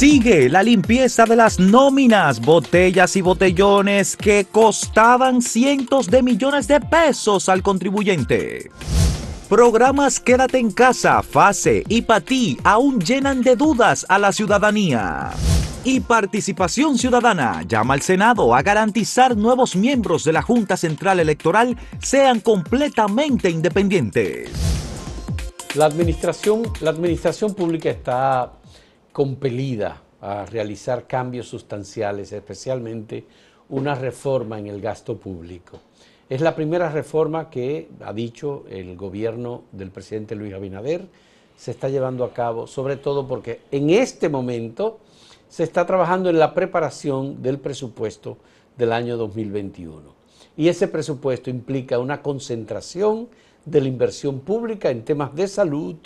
Sigue la limpieza de las nóminas, botellas y botellones que costaban cientos de millones de pesos al contribuyente. Programas Quédate en casa, FASE y PATI aún llenan de dudas a la ciudadanía. Y Participación Ciudadana llama al Senado a garantizar nuevos miembros de la Junta Central Electoral sean completamente independientes. La administración, la administración pública está compelida a realizar cambios sustanciales, especialmente una reforma en el gasto público. Es la primera reforma que, ha dicho el gobierno del presidente Luis Abinader, se está llevando a cabo, sobre todo porque en este momento se está trabajando en la preparación del presupuesto del año 2021. Y ese presupuesto implica una concentración de la inversión pública en temas de salud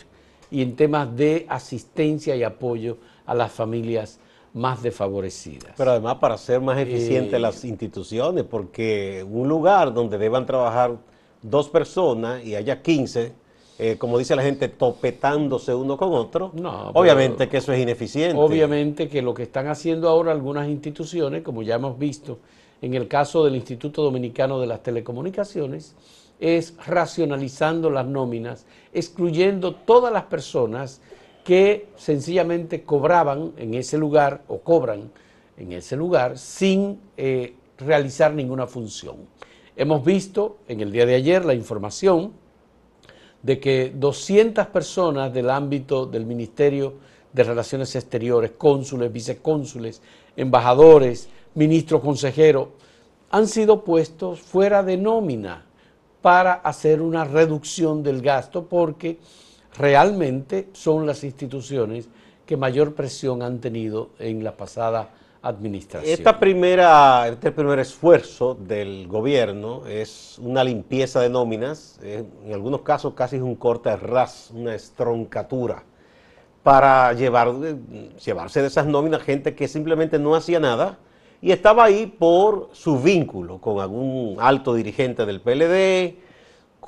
y en temas de asistencia y apoyo a las familias más desfavorecidas. Pero además para ser más eficientes eh, las instituciones, porque un lugar donde deban trabajar dos personas y haya 15, eh, como dice la gente, topetándose uno con otro, obviamente que eso es ineficiente. Obviamente que lo que están haciendo ahora algunas instituciones, como ya hemos visto en el caso del Instituto Dominicano de las Telecomunicaciones, es racionalizando las nóminas, excluyendo todas las personas que sencillamente cobraban en ese lugar o cobran en ese lugar sin eh, realizar ninguna función. Hemos visto en el día de ayer la información de que 200 personas del ámbito del Ministerio de Relaciones Exteriores, cónsules, vicecónsules, embajadores, ministros, consejeros, han sido puestos fuera de nómina para hacer una reducción del gasto porque realmente son las instituciones que mayor presión han tenido en la pasada administración. Esta primera, este primer esfuerzo del gobierno es una limpieza de nóminas, en algunos casos casi es un corte ras, una estroncatura, para llevar, llevarse de esas nóminas gente que simplemente no hacía nada, y estaba ahí por su vínculo con algún alto dirigente del PLD,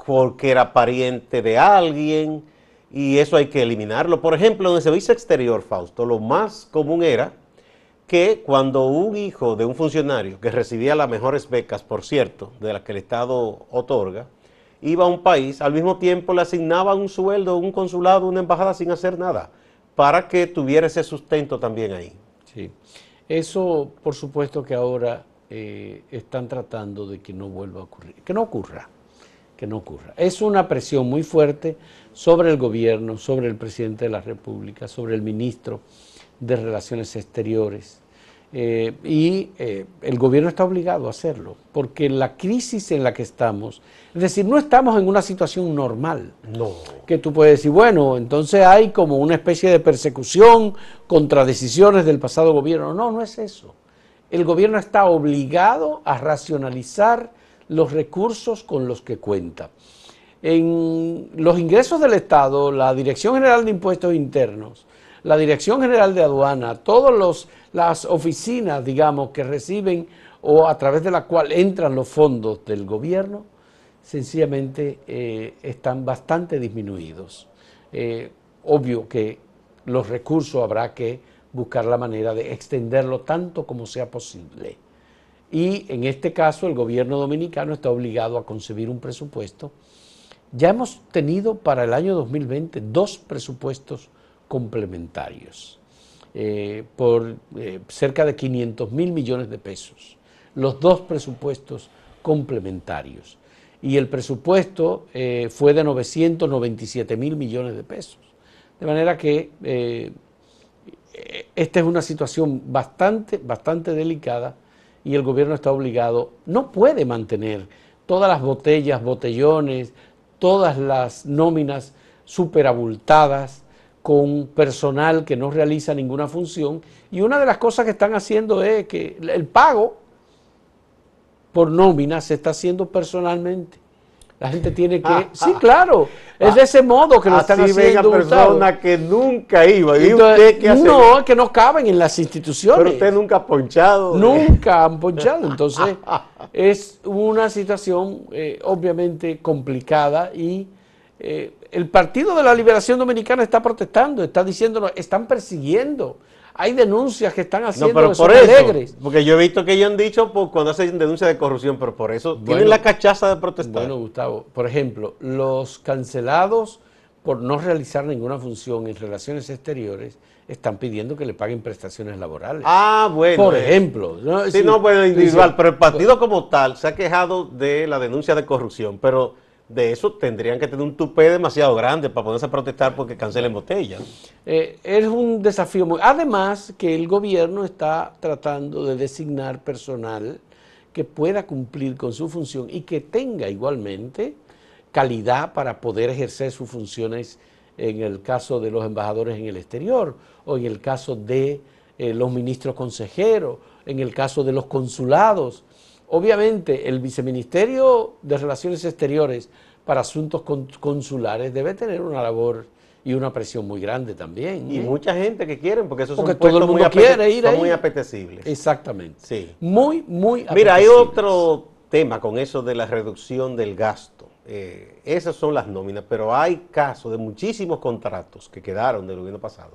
porque era pariente de alguien, y eso hay que eliminarlo. Por ejemplo, en el servicio exterior, Fausto, lo más común era que cuando un hijo de un funcionario que recibía las mejores becas, por cierto, de las que el Estado otorga, iba a un país, al mismo tiempo le asignaba un sueldo, un consulado, una embajada sin hacer nada, para que tuviera ese sustento también ahí. Sí. Eso, por supuesto que ahora eh, están tratando de que no vuelva a ocurrir, que no ocurra, que no ocurra. Es una presión muy fuerte sobre el gobierno, sobre el presidente de la República, sobre el ministro de Relaciones Exteriores. Eh, y eh, el gobierno está obligado a hacerlo, porque la crisis en la que estamos, es decir, no estamos en una situación normal. No. Que tú puedes decir, bueno, entonces hay como una especie de persecución contra decisiones del pasado gobierno. No, no es eso. El gobierno está obligado a racionalizar los recursos con los que cuenta. En los ingresos del Estado, la Dirección General de Impuestos Internos, la Dirección General de Aduana, todas las oficinas, digamos, que reciben o a través de la cual entran los fondos del gobierno, sencillamente eh, están bastante disminuidos. Eh, obvio que los recursos habrá que buscar la manera de extenderlo tanto como sea posible. Y en este caso el gobierno dominicano está obligado a concebir un presupuesto. Ya hemos tenido para el año 2020 dos presupuestos complementarios eh, por eh, cerca de 500 mil millones de pesos. Los dos presupuestos complementarios. Y el presupuesto eh, fue de 997 mil millones de pesos. De manera que esta es una situación bastante, bastante delicada y el gobierno está obligado, no puede mantener todas las botellas, botellones, todas las nóminas superabultadas con personal que no realiza ninguna función. Y una de las cosas que están haciendo es que el pago por nómina se está haciendo personalmente. La gente tiene que... Ah, sí, ah. claro. es de ese modo que lo están haciendo. persona que nunca iba. ¿Y usted qué hace? No, que no caben en las instituciones. Pero usted nunca ha ponchado. Nunca han ponchado. Entonces, es una situación eh, obviamente complicada y eh, el Partido de la Liberación Dominicana está protestando, está diciéndonos, están persiguiendo hay denuncias que están haciendo no, pero por eso, alegres. Porque yo he visto que ellos han dicho pues, cuando hacen denuncia de corrupción, pero por eso tienen la cachaza de protestar. Bueno, Gustavo, por ejemplo, los cancelados por no realizar ninguna función en relaciones exteriores están pidiendo que le paguen prestaciones laborales. Ah, bueno. Por eh. ejemplo. ¿no? Sí, Sí, no, bueno, individual, pero el partido como tal se ha quejado de la denuncia de corrupción, pero de eso tendrían que tener un tupé demasiado grande para ponerse a protestar porque cancelen botellas. Eh, es un desafío muy... Además que el gobierno está tratando de designar personal que pueda cumplir con su función y que tenga igualmente calidad para poder ejercer sus funciones en el caso de los embajadores en el exterior o en el caso de eh, los ministros consejeros, en el caso de los consulados. Obviamente el viceministerio de Relaciones Exteriores para asuntos con- consulares debe tener una labor y una presión muy grande también. Y ¿eh? mucha gente que quieren, porque esos Porque son todo el puestos muy, mundo quiere ir son ahí. muy apetecibles. Exactamente. Sí. Muy, muy Mira, hay apetecibles. otro tema con eso de la reducción del gasto. Eh, esas son las nóminas, pero hay casos de muchísimos contratos que quedaron del gobierno pasado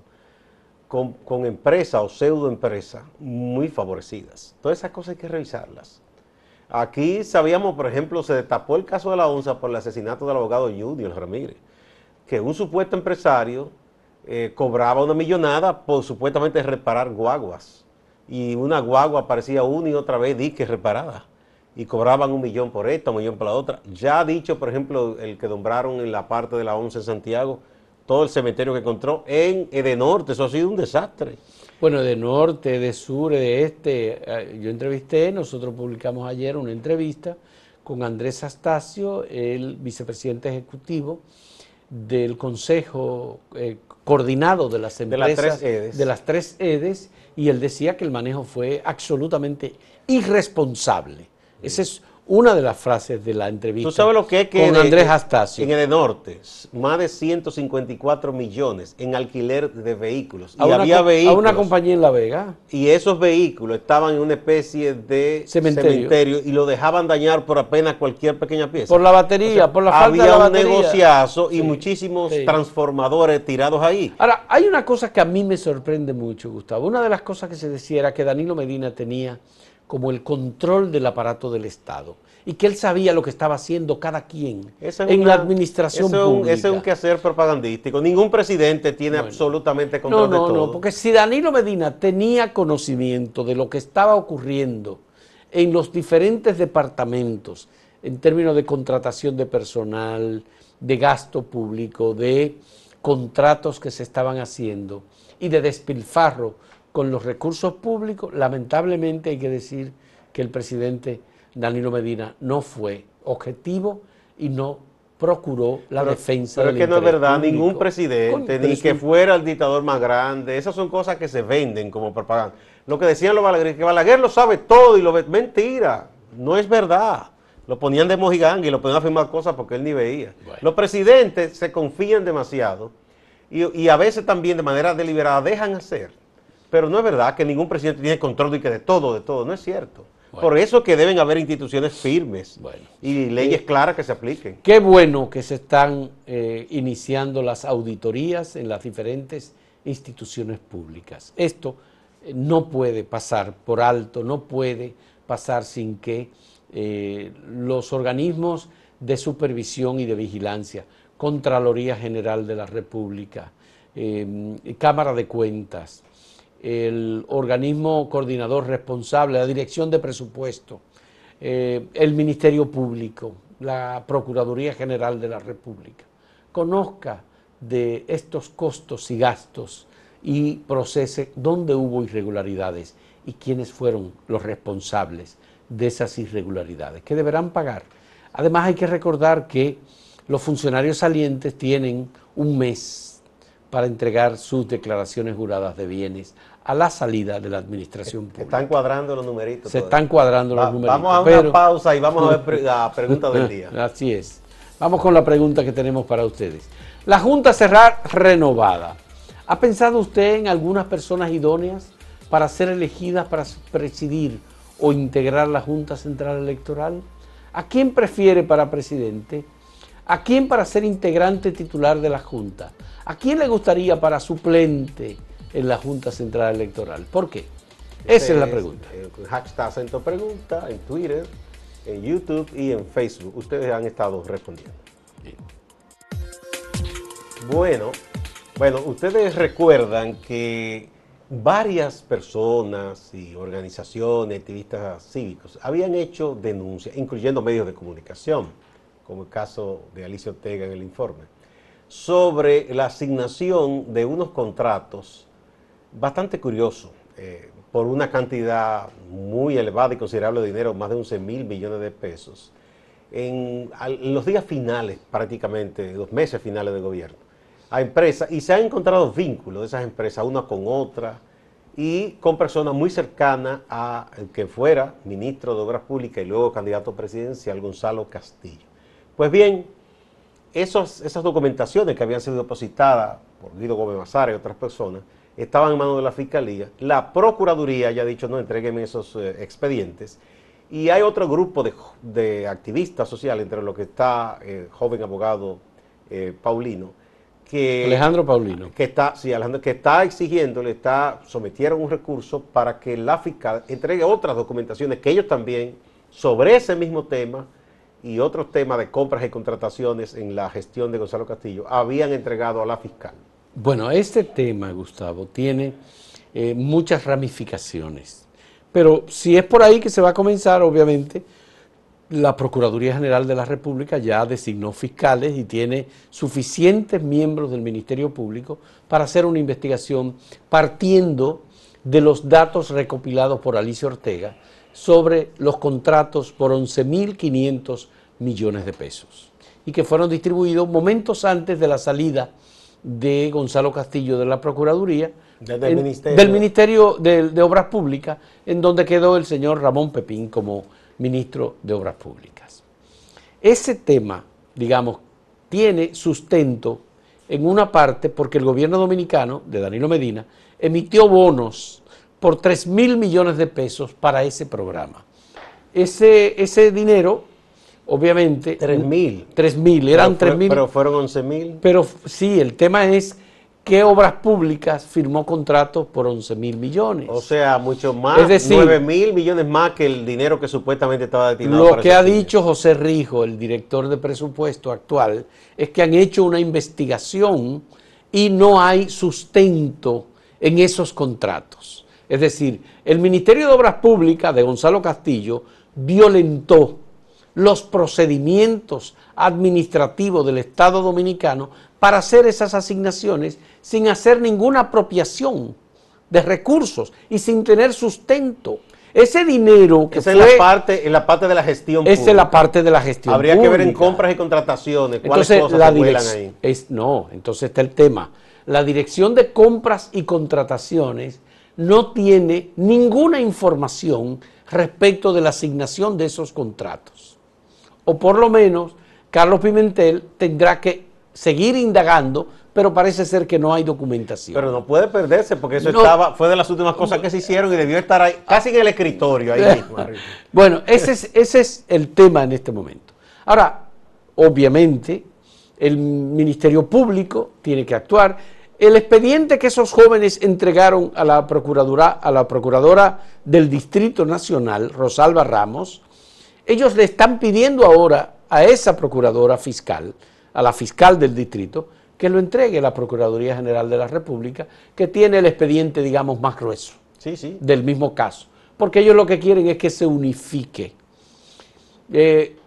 con, con empresas o pseudoempresas muy favorecidas. Todas esas cosas hay que revisarlas. Aquí sabíamos, por ejemplo, se destapó el caso de la ONSA por el asesinato del abogado Junior Ramírez, que un supuesto empresario eh, cobraba una millonada por supuestamente reparar guaguas. Y una guagua aparecía una y otra vez dique reparada. Y cobraban un millón por esta, un millón por la otra. Ya ha dicho, por ejemplo, el que nombraron en la parte de la ONCE en Santiago, todo el cementerio que encontró en Edenorte. Eso ha sido un desastre. Bueno, de norte, de sur, de este, eh, yo entrevisté, nosotros publicamos ayer una entrevista con Andrés Astacio, el vicepresidente ejecutivo del Consejo eh, Coordinado de las De las Empresas tres EDES. de las tres EDES, y él decía que el manejo fue absolutamente irresponsable. Esa es una de las frases de la entrevista ¿Tú sabes lo que es que con de- Andrés Astacio. En Edenorte, más de 154 millones en alquiler de vehículos. a, y una, había co- a vehículos. una compañía en La Vega. Y esos vehículos estaban en una especie de Cementerio. cementerio, y lo dejaban dañar por apenas cualquier pequeña pieza. Por la batería, por la falta Había de la un batería. negociazo y Sí, muchísimos sí. transformadores tirados ahí. Ahora, hay una cosa que a mí me sorprende mucho, Gustavo. Una de las cosas que se decía era que Danilo Medina tenía como el control del aparato del Estado y que él sabía lo que estaba haciendo cada quien es en una- la administración ese es un- pública. Ese es un quehacer propagandístico. Ningún presidente tiene Bueno. absolutamente No, control de no, todo. no, porque si Danilo Medina tenía conocimiento de lo que estaba ocurriendo en los diferentes departamentos, en términos de contratación de personal, de gasto público, de contratos que se estaban haciendo y de despilfarro con los recursos públicos, lamentablemente hay que decir que el presidente Danilo Medina no fue objetivo y no procuró la Pero- defensa Pero del es que no es verdad, público. ningún presidente, ni que fuera el dictador más grande, esas son cosas que se venden como propaganda. Lo que decían los Balaguer, que Balaguer lo sabe todo y lo ve, mentira, no es verdad. Lo ponían de mojiganga y lo ponían a firmar cosas porque él ni veía. Bueno. Los presidentes se confían demasiado y, y a veces también de manera deliberada dejan hacer. Pero no es verdad que ningún presidente tiene control de, que de todo, de todo, no es cierto. Bueno. Por eso que deben haber instituciones firmes Bueno. y leyes claras que se apliquen. Qué bueno que se están eh, iniciando las auditorías en las diferentes instituciones públicas. Esto eh, no puede pasar por alto, no puede pasar sin que eh, los organismos de supervisión y de vigilancia, Contraloría General de la República, eh, Cámara de Cuentas, el organismo coordinador responsable, la Dirección de Presupuesto, eh, el Ministerio Público, la Procuraduría General de la República, conozca de estos costos y gastos y procese dónde hubo irregularidades y quiénes fueron los responsables de esas irregularidades, que deberán pagar. Además hay que recordar que los funcionarios salientes tienen un mes para entregar sus declaraciones juradas de bienes a la salida de la administración Se pública. están cuadrando los numeritos. Se todavía. están cuadrando los números. Vamos a una pausa y vamos a ver pre- la pregunta del día. Así es. Vamos con la pregunta que tenemos para ustedes. La Junta Cerrar renovada. ¿Ha pensado usted en algunas personas idóneas para ser elegidas para presidir o integrar la Junta Central Electoral? ¿A quién prefiere para presidente? ¿A quién para ser integrante titular de la Junta? ¿A quién le gustaría para suplente en la Junta Central Electoral. ¿Por qué? Esa es la pregunta. El hashtag acento pregunta en Twitter, en YouTube y en Facebook. Ustedes han estado respondiendo. Bueno, bueno, ustedes recuerdan que varias personas y organizaciones, activistas cívicos, habían hecho denuncias, incluyendo medios de comunicación, como el caso de Alicia Ortega en el informe, sobre la asignación de unos contratos bastante curiosos, eh, por una cantidad muy elevada y considerable de dinero, más de 11 mil millones de pesos, en, los días finales prácticamente, los meses finales de gobierno a empresas y se han encontrado vínculos de esas empresas una con otra y con personas muy cercanas a el que fuera ministro de Obras Públicas y luego candidato presidencial Gonzalo Castillo. Pues bien, esas documentaciones que habían sido depositadas por Guido Gómez Mazara y otras personas estaban en manos de la Fiscalía. La Procuraduría ya ha dicho, no, entreguenme esos eh, expedientes. Y hay otro grupo de, activistas sociales, entre los que está el joven abogado eh, Paulino, Alejandro Paulino. Que está, sí, Alejandro, que está exigiendo, le está, sometieron un recurso para que la fiscal entregue otras documentaciones que ellos también, sobre ese mismo tema y otros temas de compras y contrataciones en la gestión de Gonzalo Castillo, habían entregado a la fiscal. Bueno, este tema, Gustavo, tiene eh, muchas ramificaciones. Pero si es por ahí que se va a comenzar, obviamente, la Procuraduría General de la República ya designó fiscales y tiene suficientes miembros del Ministerio Público para hacer una investigación partiendo de los datos recopilados por Alicia Ortega sobre los contratos por 11.500 millones de pesos y que fueron distribuidos momentos antes de la salida de Gonzalo Castillo de la Procuraduría, del Ministerio, del ministerio de, de Obras Públicas, en donde quedó el señor Ramón Pepín como ministro de Obras Públicas. Ese tema, digamos, tiene sustento en una parte porque el gobierno dominicano de Danilo Medina emitió bonos por 3 mil millones de pesos para ese programa. Ese, ese dinero, obviamente... 3 mil. 3 mil, eran 3 mil. Pero fueron 11 mil. Pero sí, el tema es ¿Qué obras públicas firmó contratos por 11 mil millones? O sea, mucho más, es decir, 9 mil millones más que el dinero que supuestamente estaba destinado. Lo que ha dicho José Rijo, el director de presupuesto actual, es que han hecho una investigación y no hay sustento en esos contratos. Es decir, el Ministerio de Obras Públicas de Gonzalo Castillo violentó los procedimientos administrativos del Estado Dominicano para hacer esas asignaciones sin hacer ninguna apropiación de recursos y sin tener sustento. Ese dinero que Esa es la parte, en la parte de la gestión Esa es la parte de la gestión Habría que ver en compras y contrataciones cuáles entonces, cosas la ahí. Es, no, entonces está el tema. La dirección de compras y contrataciones no tiene ninguna información respecto de la asignación de esos contratos. O por lo menos, Carlos Pimentel tendrá que seguir indagando, pero parece ser que no hay documentación. Pero no puede perderse porque eso estaba, fue de las últimas cosas que se hicieron y debió estar ahí, casi en el escritorio, ahí mismo. bueno, ese es, ese es el tema en este momento. Ahora, obviamente, el Ministerio Público tiene que actuar. El expediente que esos jóvenes entregaron a la procuradora, a la procuradora del Distrito Nacional, Rosalba Ramos, ellos le están pidiendo ahora a esa procuradora fiscal a la fiscal del distrito que lo entregue a la Procuraduría General de la República, que tiene el expediente, digamos, más grueso sí, sí. del mismo caso. Porque ellos lo que quieren es que se unifique. Eh,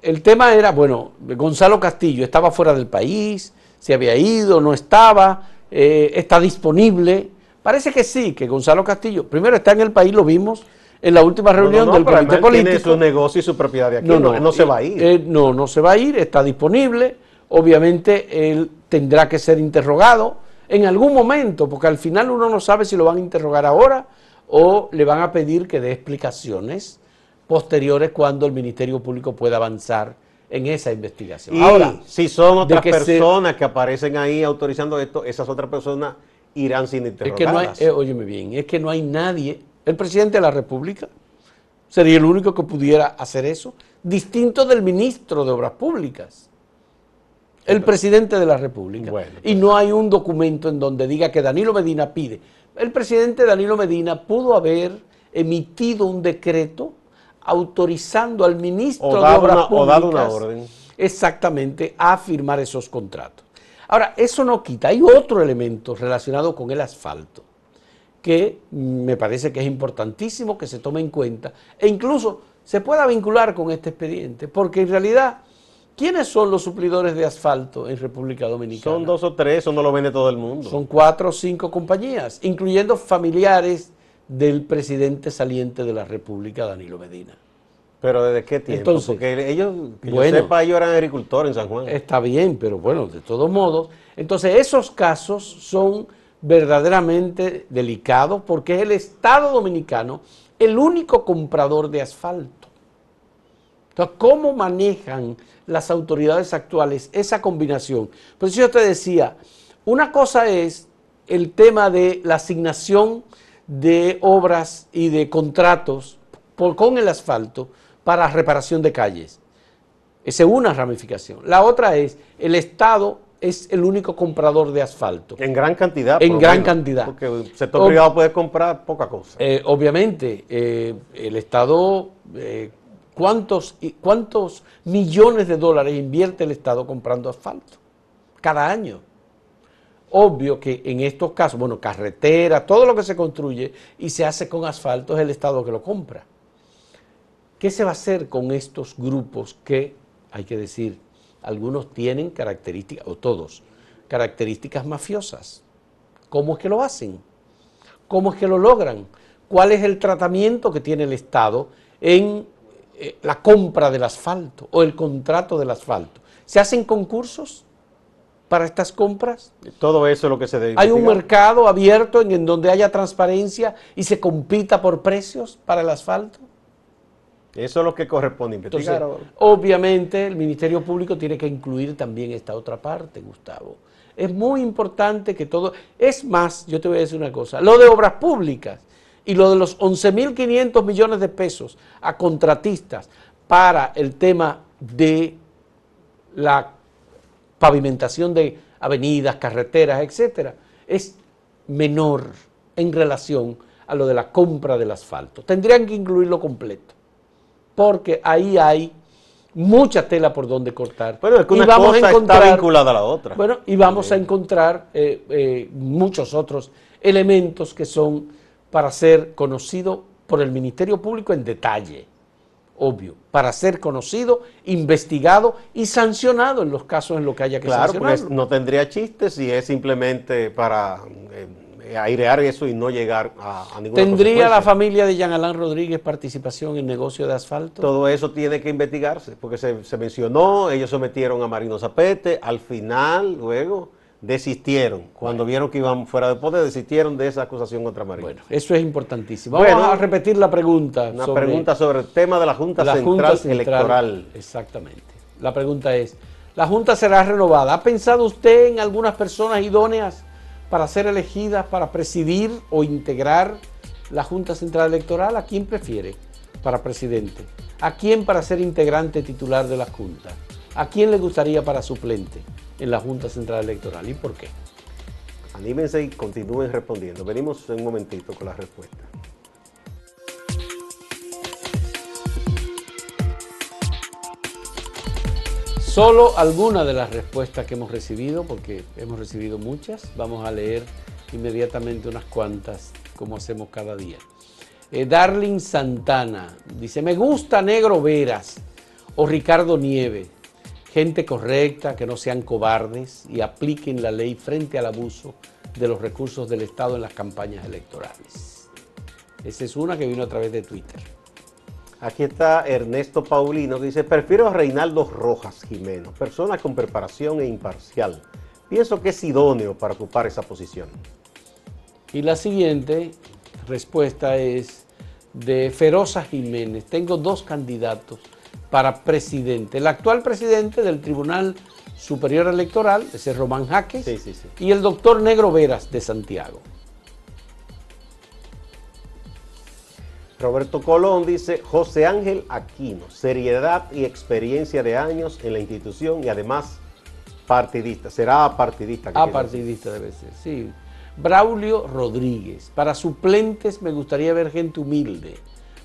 el tema era, bueno, Gonzalo Castillo estaba fuera del país, se había ido, no estaba, eh, está disponible. Parece que sí, que Gonzalo Castillo, primero está en el país, lo vimos en la última reunión del comité político. Tiene su negocio y su propiedad de aquí, no, no, se va a ir. Eh, no, no se va a ir, está disponible obviamente él tendrá que ser interrogado en algún momento, porque al final uno no sabe si lo van a interrogar ahora o le van a pedir que dé explicaciones posteriores cuando el Ministerio Público pueda avanzar en esa investigación. Y ahora, si son otras personas que aparecen ahí autorizando esto, esas otras personas irán sin interrogarlas. Es que no hay, eh, óyeme bien, es que no hay nadie, el presidente de la República sería el único que pudiera hacer eso, distinto del ministro de Obras Públicas El presidente de la República. Bueno, y no hay un documento en donde diga que Danilo Medina pide. El presidente Danilo Medina pudo haber emitido un decreto autorizando al ministro O de Obras una- o Públicas dado una orden. exactamente a firmar esos contratos. Ahora, eso no quita. Hay otro elemento relacionado con el asfalto que me parece que es importantísimo que se tome en cuenta e incluso se pueda vincular con este expediente, porque en realidad, ¿quiénes son los suplidores de asfalto en República Dominicana? Son dos o tres, eso no lo vende todo el mundo. Son cuatro o cinco compañías, incluyendo familiares del presidente saliente de la República, Danilo Medina. Pero ¿desde qué tiempo? Entonces, Porque ellos, que bueno. yo sepa, ellos eran agricultores en San Juan. Está bien, pero bueno, de todos modos. Entonces, esos casos son verdaderamente delicados porque es el Estado dominicano el único comprador de asfalto. Entonces, ¿cómo manejan las autoridades actuales esa combinación? Por eso yo te decía, una cosa es el tema de la asignación de obras y de contratos por- con el asfalto para reparación de calles. Esa es una ramificación. La otra es, el Estado es el único comprador de asfalto. En gran cantidad. En gran menos, cantidad. Porque el sector Ob- privado puede comprar poca cosa. Eh, obviamente, eh, el Estado, eh, ¿cuántos, ¿cuántos millones de dólares invierte el Estado comprando asfalto? Cada año. Obvio que en estos casos, bueno, carretera, todo lo que se construye y se hace con asfalto es el Estado que lo compra. ¿Qué se va a hacer con estos grupos que, hay que decir, algunos tienen características, o todos, características mafiosas? ¿Cómo es que lo hacen? ¿Cómo es que lo logran? ¿Cuál es el tratamiento que tiene el Estado en eh, la compra del asfalto o el contrato del asfalto? ¿Se hacen concursos para estas compras? Todo eso es lo que se debe ¿Hay un mercado abierto en, en donde haya transparencia y se compita por precios para el asfalto? Eso es lo que corresponde investigar. obviamente el Ministerio Público tiene que incluir también esta otra parte, Gustavo. Es muy importante que todo... Es más, yo te voy a decir una cosa, lo de obras públicas y lo de los 11.500 millones de pesos a contratistas para el tema de la pavimentación de avenidas, carreteras, etcétera, es menor en relación a lo de la compra del asfalto. Tendrían que incluirlo completo, porque ahí hay mucha tela por donde cortar. Bueno, es que Y una a cosa está vinculada a la otra. Bueno, y vamos a encontrar eh, eh, muchos otros elementos que son para ser conocido por el Ministerio Público en detalle, obvio, para ser conocido, investigado y sancionado en los casos en los que haya que Claro, sancionarlo. no tendría chiste si es simplemente para eh, airear eso y no llegar a, a ninguna ¿Tendría la familia de Jean Alain Rodríguez participación en negocio de asfalto? Todo eso tiene que investigarse, porque se, se mencionó, ellos sometieron a Marino Zapete, al final, luego, desistieron. Cuando vieron que iban fuera de poder, desistieron de esa acusación contra Marino. Bueno, eso es importantísimo. Bueno, Vamos a repetir la pregunta. Una sobre- pregunta sobre el tema de la Junta, la Central, Junta Central Electoral. Exactamente. La pregunta es, ¿la Junta será renovada? ¿Ha pensado usted en algunas personas idóneas para ser elegidas para presidir o integrar la Junta Central Electoral? ¿A quién prefiere para presidente? ¿A quién para ser integrante titular de la Junta? ¿A quién le gustaría para suplente en la Junta Central Electoral y por qué? Anímense y continúen respondiendo. Venimos en un momentito con la respuesta. Solo algunas de las respuestas que hemos recibido, porque hemos recibido muchas, vamos a leer inmediatamente unas cuantas, como hacemos cada día. Eh, Darling Santana dice, me gusta Negro Veras o Ricardo Nieve, gente correcta, que no sean cobardes y apliquen la ley frente al abuso de los recursos del Estado en las campañas electorales. Esa es una que vino a través de Twitter. Aquí está Ernesto Paulino que dice, prefiero a Reinaldo Rojas Jimeno, persona con preparación e imparcial. Pienso que es idóneo para ocupar esa posición. Y la siguiente respuesta es de Feroza Jiménez. Tengo dos candidatos para presidente. El actual presidente del Tribunal Superior Electoral, ese es Román Jaques, Sí, sí, sí. y el doctor Negro Veras de Santiago. Roberto Colón dice, José Ángel Aquino, seriedad y experiencia de años en la institución y además Partidista, será apartidista. Apartidista debe ser, sí. Braulio Rodríguez. Para suplentes me gustaría ver gente humilde,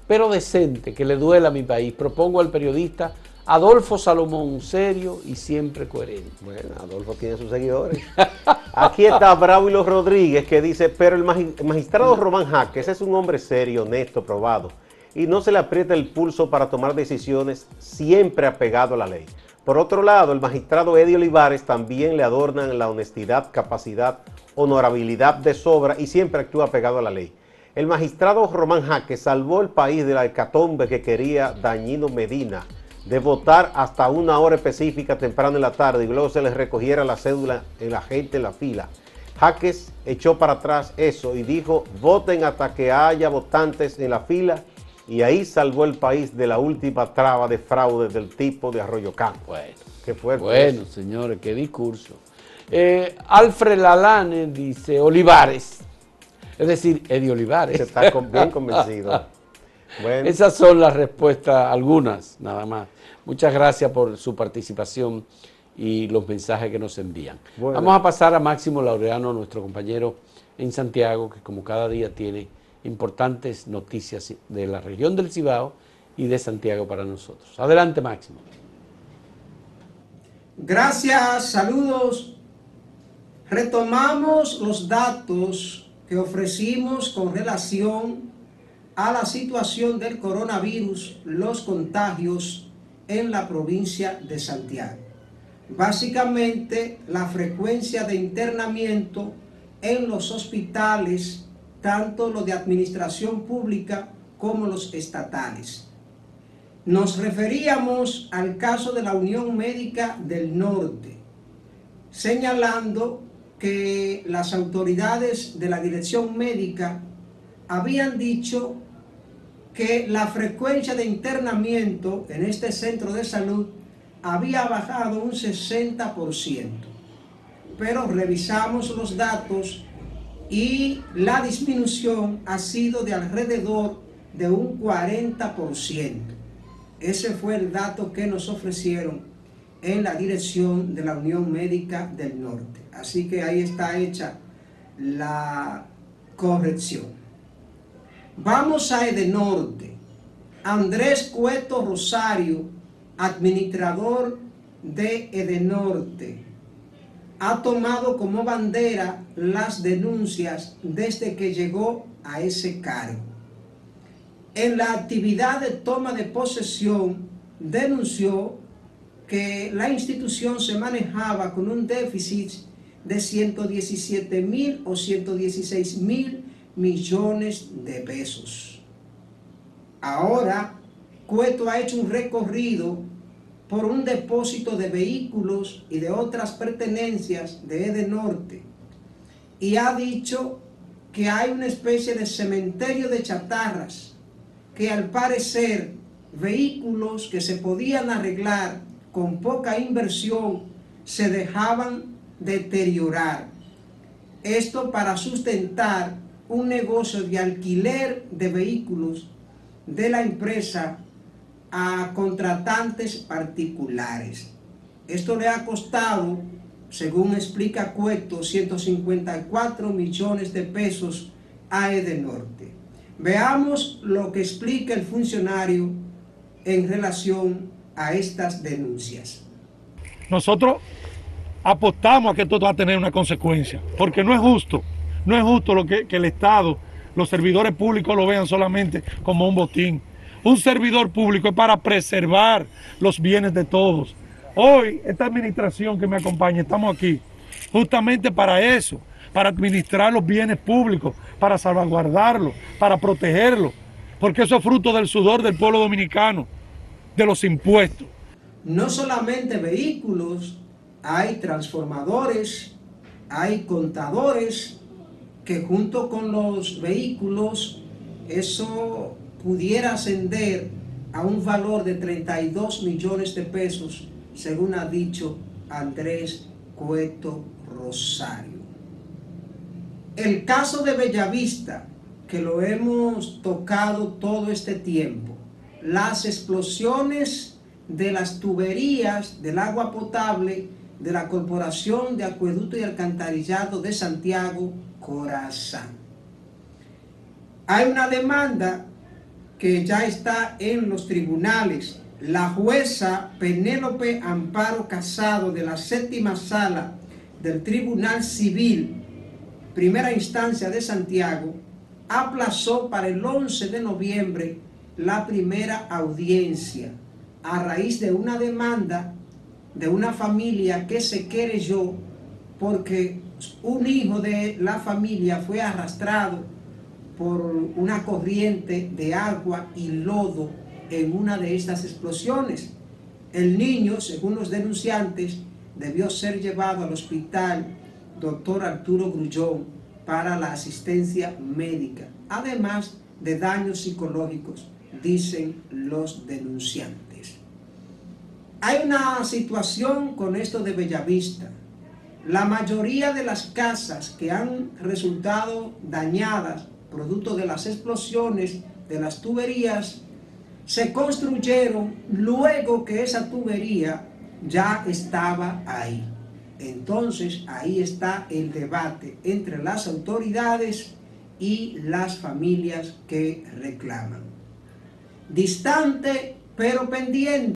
pero decente, que le duela a mi país. Propongo al periodista Adolfo Salomón, serio y siempre coherente. Bueno, Adolfo tiene sus seguidores. Aquí está Braulio Rodríguez que dice, pero el magistrado Román Jaques es un hombre serio, honesto, probado, y no se le aprieta el pulso para tomar decisiones siempre apegado a la ley. Por otro lado, el magistrado Eddie Olivares también le adornan la honestidad, capacidad, honorabilidad de sobra y siempre actúa pegado a la ley. El magistrado Román Jaque salvó el país de la hecatombe que quería Dañino Medina de votar hasta una hora específica temprano en la tarde y luego se les recogiera la cédula en la gente en la fila. Jaques echó para atrás eso y dijo, voten hasta que haya votantes en la fila y ahí salvó el país de la última traba de fraude del tipo de Arroyo Campo. Bueno, qué fuerte. Bueno, señores, qué discurso. Eh, Alfred Lalane dice Olivares, es decir, Eddie Olivares. Está bien convencido. Bueno. Esas son las respuestas, algunas nada más. Muchas gracias por su participación y los mensajes que nos envían. Vamos a pasar a Máximo Laureano, nuestro compañero en Santiago, que como cada día tiene importantes noticias de la región del Cibao y de Santiago para nosotros. Adelante, Máximo. Gracias, saludos. Retomamos los datos que ofrecimos con relación a la situación del coronavirus, los contagios en la provincia de Santiago. Básicamente, la frecuencia de internamiento en los hospitales tanto los de administración pública como los estatales. Nos referíamos al caso de la Unión Médica del Norte, señalando que las autoridades de la dirección médica habían dicho que la frecuencia de internamiento en este centro de salud había bajado un 60%. Pero revisamos los datos y la disminución ha sido de alrededor de un 40%. Ese fue el dato que nos ofrecieron en la dirección de la Unión Médica del Norte. Así que ahí está hecha la corrección. Vamos a Edenorte. Andrés Cueto Rosario, administrador de Edenorte, ha tomado como bandera las denuncias desde que llegó a ese cargo. En la actividad de toma de posesión denunció que la institución se manejaba con un déficit de 117 mil o 116 mil millones de pesos. Ahora, Cueto ha hecho un recorrido por un depósito de vehículos y de otras pertenencias de Edenorte y ha dicho que hay una especie de cementerio de chatarras que al parecer vehículos que se podían arreglar con poca inversión se dejaban deteriorar. Esto para sustentar un negocio de alquiler de vehículos de la empresa a contratantes particulares. Esto le ha costado, según explica Cueto, 154 millones de pesos a Edenorte. Veamos lo que explica el funcionario en relación a estas denuncias. Nosotros apostamos a que esto va a tener una consecuencia, porque no es justo, no es justo lo que, que el Estado, los servidores públicos lo vean solamente como un botín un servidor público es para preservar los bienes de todos. Hoy, esta administración que me acompaña, estamos aquí justamente para eso, para administrar los bienes públicos, para salvaguardarlos, para protegerlos, porque eso es fruto del sudor del pueblo dominicano, de los impuestos. No solamente vehículos, hay transformadores, hay contadores que junto con los vehículos, eso pudiera ascender a un valor de 32 millones de pesos, según ha dicho Andrés Cueto Rosario. El caso de Bellavista, que lo hemos tocado todo este tiempo, las explosiones de las tuberías del agua potable de la Corporación de Acueducto y Alcantarillado de Santiago, Corazán. Hay una demanda que ya está en los tribunales. La jueza Penélope Amparo Casado de la séptima sala del Tribunal Civil, primera instancia de Santiago, aplazó para el 11 de noviembre la primera audiencia a raíz de una demanda de una familia que se querelló porque un hijo de la familia fue arrastrado por una corriente de agua y lodo en una de estas explosiones. El niño, según los denunciantes, debió ser llevado al hospital doctor Arturo Grullón para la asistencia médica, además de daños psicológicos, dicen los denunciantes. Hay una situación con esto de Bellavista. La mayoría de las casas que han resultado dañadas producto de las explosiones de las tuberías se construyeron luego que esa tubería ya estaba ahí. Entonces ahí está el debate entre las autoridades y las familias que reclaman. Distante pero pendiente.